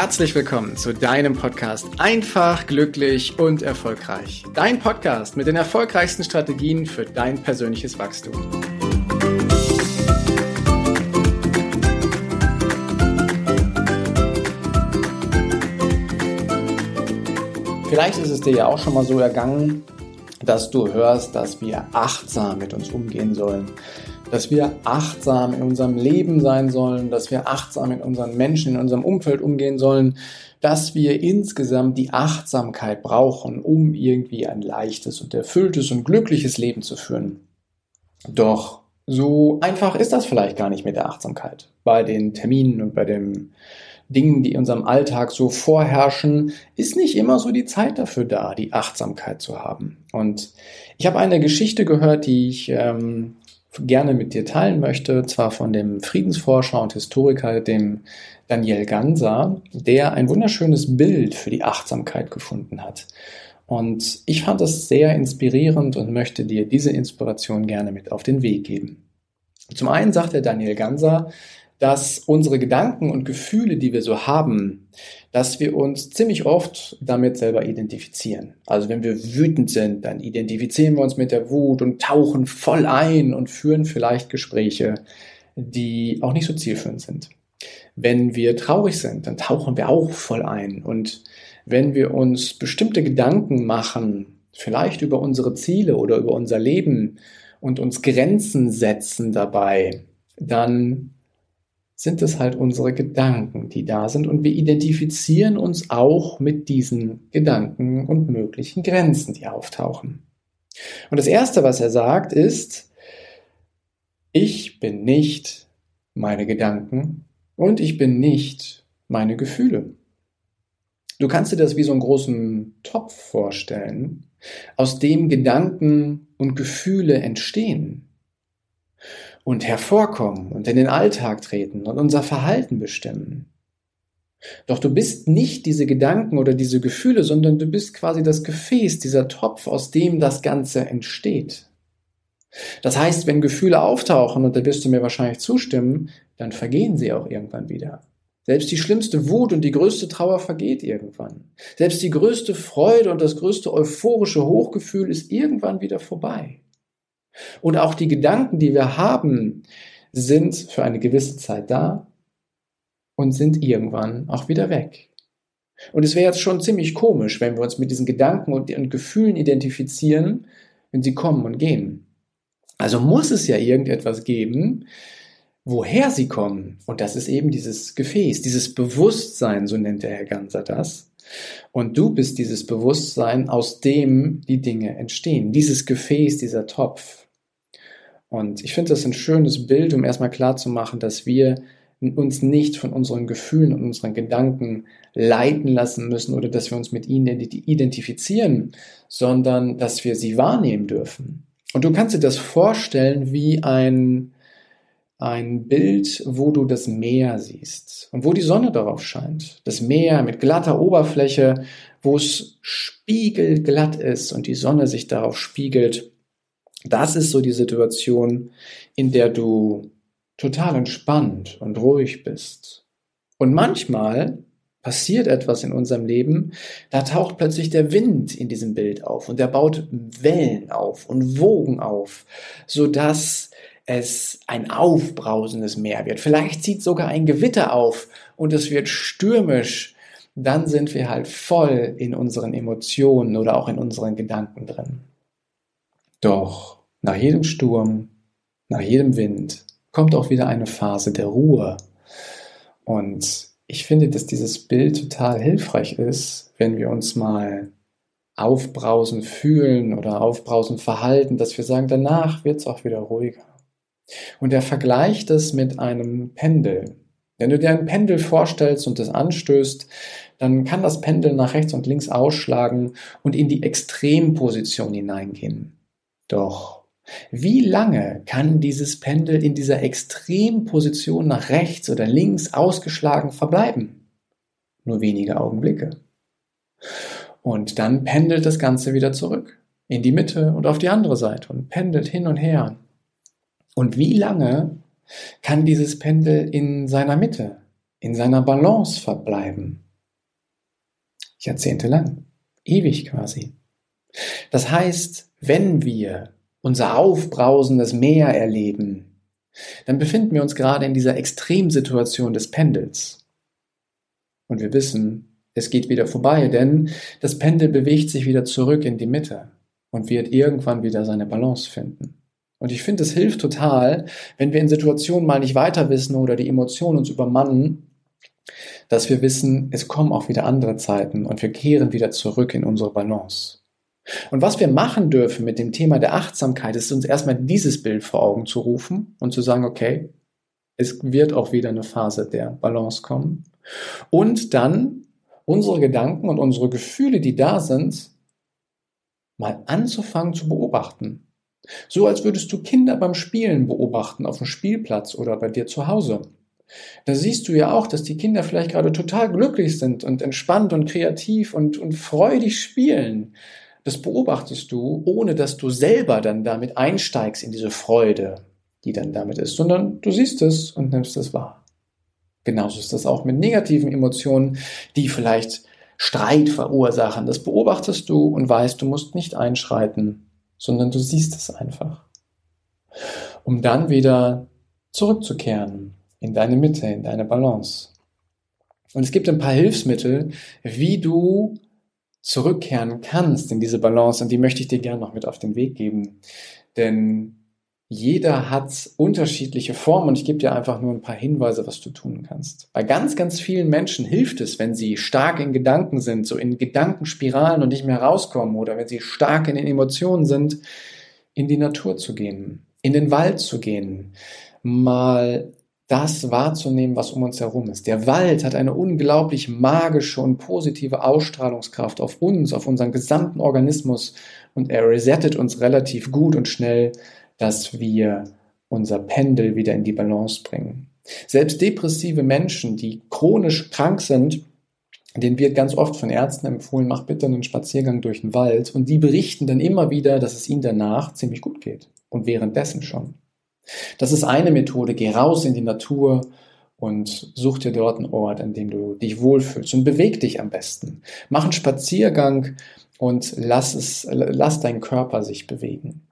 herzlich willkommen zu deinem Podcast Einfach, glücklich und erfolgreich. Dein Podcast mit den erfolgreichsten Strategien für dein persönliches Wachstum. Vielleicht ist es dir ja auch schon mal so ergangen, dass du hörst, dass wir achtsam mit uns umgehen sollen dass wir achtsam in unserem Leben sein sollen, dass wir achtsam mit unseren Menschen, in unserem Umfeld umgehen sollen, dass wir insgesamt die Achtsamkeit brauchen, um irgendwie ein leichtes und erfülltes und glückliches Leben zu führen. Doch so einfach ist das vielleicht gar nicht mit der Achtsamkeit. Bei den Terminen und bei den Dingen, die in unserem Alltag so vorherrschen, ist nicht immer so die Zeit dafür da, die Achtsamkeit zu haben. Und ich habe eine Geschichte gehört, die ich ähm, gerne mit dir teilen möchte, zwar von dem Friedensforscher und Historiker, dem Daniel Ganser, der ein wunderschönes Bild für die Achtsamkeit gefunden hat. Und ich fand das sehr inspirierend und möchte dir diese Inspiration gerne mit auf den Weg geben. Zum einen sagt der Daniel Ganser, dass unsere Gedanken und Gefühle, die wir so haben, dass wir uns ziemlich oft damit selber identifizieren. Also wenn wir wütend sind, dann identifizieren wir uns mit der Wut und tauchen voll ein und führen vielleicht Gespräche, die auch nicht so zielführend sind. Wenn wir traurig sind, dann tauchen wir auch voll ein. Und wenn wir uns bestimmte Gedanken machen, vielleicht über unsere Ziele oder über unser Leben und uns Grenzen setzen dabei, dann sind es halt unsere Gedanken, die da sind und wir identifizieren uns auch mit diesen Gedanken und möglichen Grenzen, die auftauchen. Und das Erste, was er sagt, ist, ich bin nicht meine Gedanken und ich bin nicht meine Gefühle. Du kannst dir das wie so einen großen Topf vorstellen, aus dem Gedanken und Gefühle entstehen und hervorkommen und in den Alltag treten und unser Verhalten bestimmen. Doch du bist nicht diese Gedanken oder diese Gefühle, sondern du bist quasi das Gefäß, dieser Topf, aus dem das Ganze entsteht. Das heißt, wenn Gefühle auftauchen, und da wirst du mir wahrscheinlich zustimmen, dann vergehen sie auch irgendwann wieder. Selbst die schlimmste Wut und die größte Trauer vergeht irgendwann. Selbst die größte Freude und das größte euphorische Hochgefühl ist irgendwann wieder vorbei. Und auch die Gedanken, die wir haben, sind für eine gewisse Zeit da und sind irgendwann auch wieder weg. Und es wäre jetzt schon ziemlich komisch, wenn wir uns mit diesen Gedanken und, Gefühlen identifizieren, wenn sie kommen und gehen. Also muss es ja irgendetwas geben, woher sie kommen. Und das ist eben dieses Gefäß, dieses Bewusstsein, so nennt der Herr Ganser das. Und du bist dieses Bewusstsein, aus dem die Dinge entstehen. Dieses Gefäß, dieser Topf. Und ich finde das ein schönes Bild, um erstmal klarzumachen, dass wir uns nicht von unseren Gefühlen und unseren Gedanken leiten lassen müssen oder dass wir uns mit ihnen identifizieren, sondern dass wir sie wahrnehmen dürfen. Und du kannst dir das vorstellen wie ein, ein Bild, wo du das Meer siehst und wo die Sonne darauf scheint. Das Meer mit glatter Oberfläche, wo es spiegelglatt ist und die Sonne sich darauf spiegelt das ist so die Situation, in der du total entspannt und ruhig bist. Und manchmal passiert etwas in unserem Leben, da taucht plötzlich der Wind in diesem Bild auf und der baut Wellen auf und Wogen auf, so dass es ein aufbrausendes Meer wird. Vielleicht zieht sogar ein Gewitter auf und es wird stürmisch. Dann sind wir halt voll in unseren Emotionen oder auch in unseren Gedanken drin. Doch nach jedem Sturm, nach jedem Wind kommt auch wieder eine Phase der Ruhe. Und ich finde, dass dieses Bild total hilfreich ist, wenn wir uns mal aufbrausen fühlen oder aufbrausen verhalten, dass wir sagen, danach wird es auch wieder ruhiger. Und er vergleicht es mit einem Pendel. Wenn du dir ein Pendel vorstellst und es anstößt, dann kann das Pendel nach rechts und links ausschlagen und in die Extremposition hineingehen. Doch wie lange kann dieses Pendel in dieser Extremposition nach rechts oder links ausgeschlagen verbleiben? Nur wenige Augenblicke. Und dann pendelt das Ganze wieder zurück in die Mitte und auf die andere Seite und pendelt hin und her. Und wie lange kann dieses Pendel in seiner Mitte, in seiner Balance verbleiben? Jahrzehntelang. Ewig quasi. Das heißt, wenn wir unser aufbrausendes Meer erleben, dann befinden wir uns gerade in dieser Extremsituation des Pendels. Und wir wissen, es geht wieder vorbei, denn das Pendel bewegt sich wieder zurück in die Mitte und wird irgendwann wieder seine Balance finden. Und ich finde, es hilft total, wenn wir in Situationen mal nicht weiter wissen oder die Emotionen uns übermannen, dass wir wissen, es kommen auch wieder andere Zeiten und wir kehren wieder zurück in unsere Balance. Und was wir machen dürfen mit dem Thema der Achtsamkeit, ist uns erstmal dieses Bild vor Augen zu rufen und zu sagen, okay, es wird auch wieder eine Phase der Balance kommen. Und dann unsere Gedanken und unsere Gefühle, die da sind, mal anzufangen zu beobachten. So als würdest du Kinder beim Spielen beobachten auf dem Spielplatz oder bei dir zu Hause. Da siehst du ja auch, dass die Kinder vielleicht gerade total glücklich sind und entspannt und kreativ und, und freudig spielen. Das beobachtest du, ohne dass du selber dann damit einsteigst in diese Freude, die dann damit ist, sondern du siehst es und nimmst es wahr. Genauso ist das auch mit negativen Emotionen, die vielleicht Streit verursachen. Das beobachtest du und weißt, du musst nicht einschreiten, sondern du siehst es einfach. Um dann wieder zurückzukehren in deine Mitte, in deine Balance. Und es gibt ein paar Hilfsmittel, wie du zurückkehren kannst in diese Balance und die möchte ich dir gerne noch mit auf den Weg geben. Denn jeder hat unterschiedliche Formen und ich gebe dir einfach nur ein paar Hinweise, was du tun kannst. Bei ganz, ganz vielen Menschen hilft es, wenn sie stark in Gedanken sind, so in Gedankenspiralen und nicht mehr rauskommen oder wenn sie stark in den Emotionen sind, in die Natur zu gehen, in den Wald zu gehen, mal das wahrzunehmen, was um uns herum ist. Der Wald hat eine unglaublich magische und positive Ausstrahlungskraft auf uns, auf unseren gesamten Organismus und er resettet uns relativ gut und schnell, dass wir unser Pendel wieder in die Balance bringen. Selbst depressive Menschen, die chronisch krank sind, denen wird ganz oft von Ärzten empfohlen, mach bitte einen Spaziergang durch den Wald und die berichten dann immer wieder, dass es ihnen danach ziemlich gut geht und währenddessen schon. Das ist eine Methode. Geh raus in die Natur und such dir dort einen Ort, an dem du dich wohlfühlst und beweg dich am besten. Mach einen Spaziergang und lass es, lass deinen Körper sich bewegen.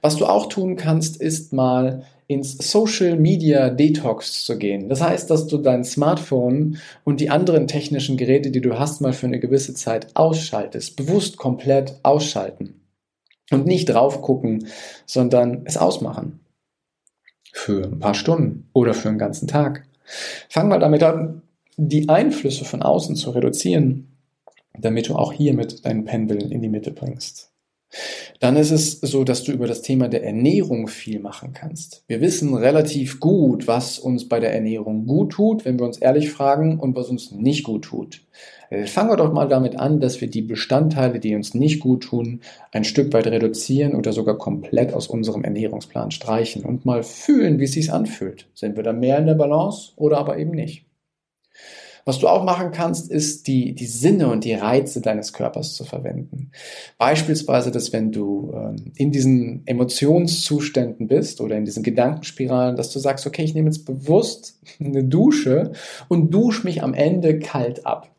Was du auch tun kannst, ist mal ins Social Media Detox zu gehen. Das heißt, dass du dein Smartphone und die anderen technischen Geräte, die du hast, mal für eine gewisse Zeit ausschaltest. Bewusst komplett ausschalten. Und nicht drauf gucken, sondern es ausmachen für ein paar Stunden oder für einen ganzen Tag. Fang mal damit an, die Einflüsse von außen zu reduzieren, damit du auch hiermit deinen Pendel in die Mitte bringst. Dann ist es so, dass du über das Thema der Ernährung viel machen kannst. Wir wissen relativ gut, was uns bei der Ernährung gut tut, wenn wir uns ehrlich fragen, und was uns nicht gut tut. Äh, fangen wir doch mal damit an, dass wir die Bestandteile, die uns nicht gut tun, ein Stück weit reduzieren oder sogar komplett aus unserem Ernährungsplan streichen und mal fühlen, wie es sich anfühlt. Sind wir da mehr in der Balance oder aber eben nicht? Was du auch machen kannst, ist die, die Sinne und die Reize deines Körpers zu verwenden. Beispielsweise, dass wenn du ähm, in diesen Emotionszuständen bist oder in diesen Gedankenspiralen, dass du sagst, okay, ich nehme jetzt bewusst eine Dusche und dusche mich am Ende kalt ab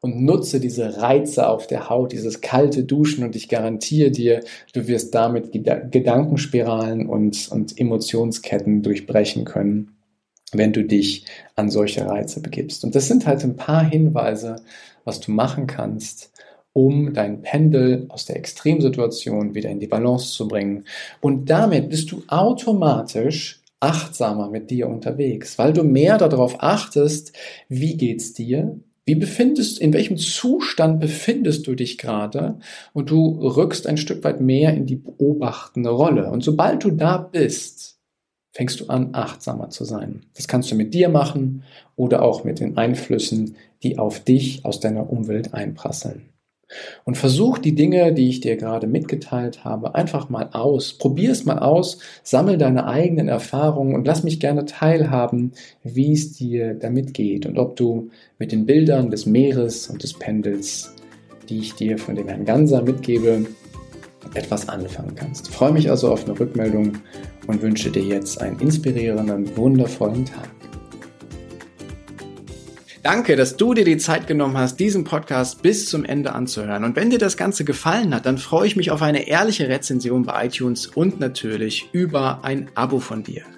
und nutze diese Reize auf der Haut, dieses kalte Duschen und ich garantiere dir, du wirst damit Gedankenspiralen und, und Emotionsketten durchbrechen können wenn du dich an solche Reize begibst. Und das sind halt ein paar Hinweise, was du machen kannst, um dein Pendel aus der Extremsituation wieder in die Balance zu bringen. Und damit bist du automatisch achtsamer mit dir unterwegs, weil du mehr darauf achtest, wie geht's dir, wie befindest, in welchem Zustand befindest du dich gerade? Und du rückst ein Stück weit mehr in die beobachtende Rolle. Und sobald du da bist, fängst du an, achtsamer zu sein. Das kannst du mit dir machen oder auch mit den Einflüssen, die auf dich aus deiner Umwelt einprasseln. Und versuch die Dinge, die ich dir gerade mitgeteilt habe, einfach mal aus. Probier es mal aus, sammel deine eigenen Erfahrungen und lass mich gerne teilhaben, wie es dir damit geht und ob du mit den Bildern des Meeres und des Pendels, die ich dir von dem Herrn Ganser mitgebe, etwas anfangen kannst. Ich freue mich also auf eine Rückmeldung und wünsche dir jetzt einen inspirierenden, wundervollen Tag. Danke, dass du dir die Zeit genommen hast, diesen Podcast bis zum Ende anzuhören. Und wenn dir das Ganze gefallen hat, dann freue ich mich auf eine ehrliche Rezension bei iTunes und natürlich über ein Abo von dir.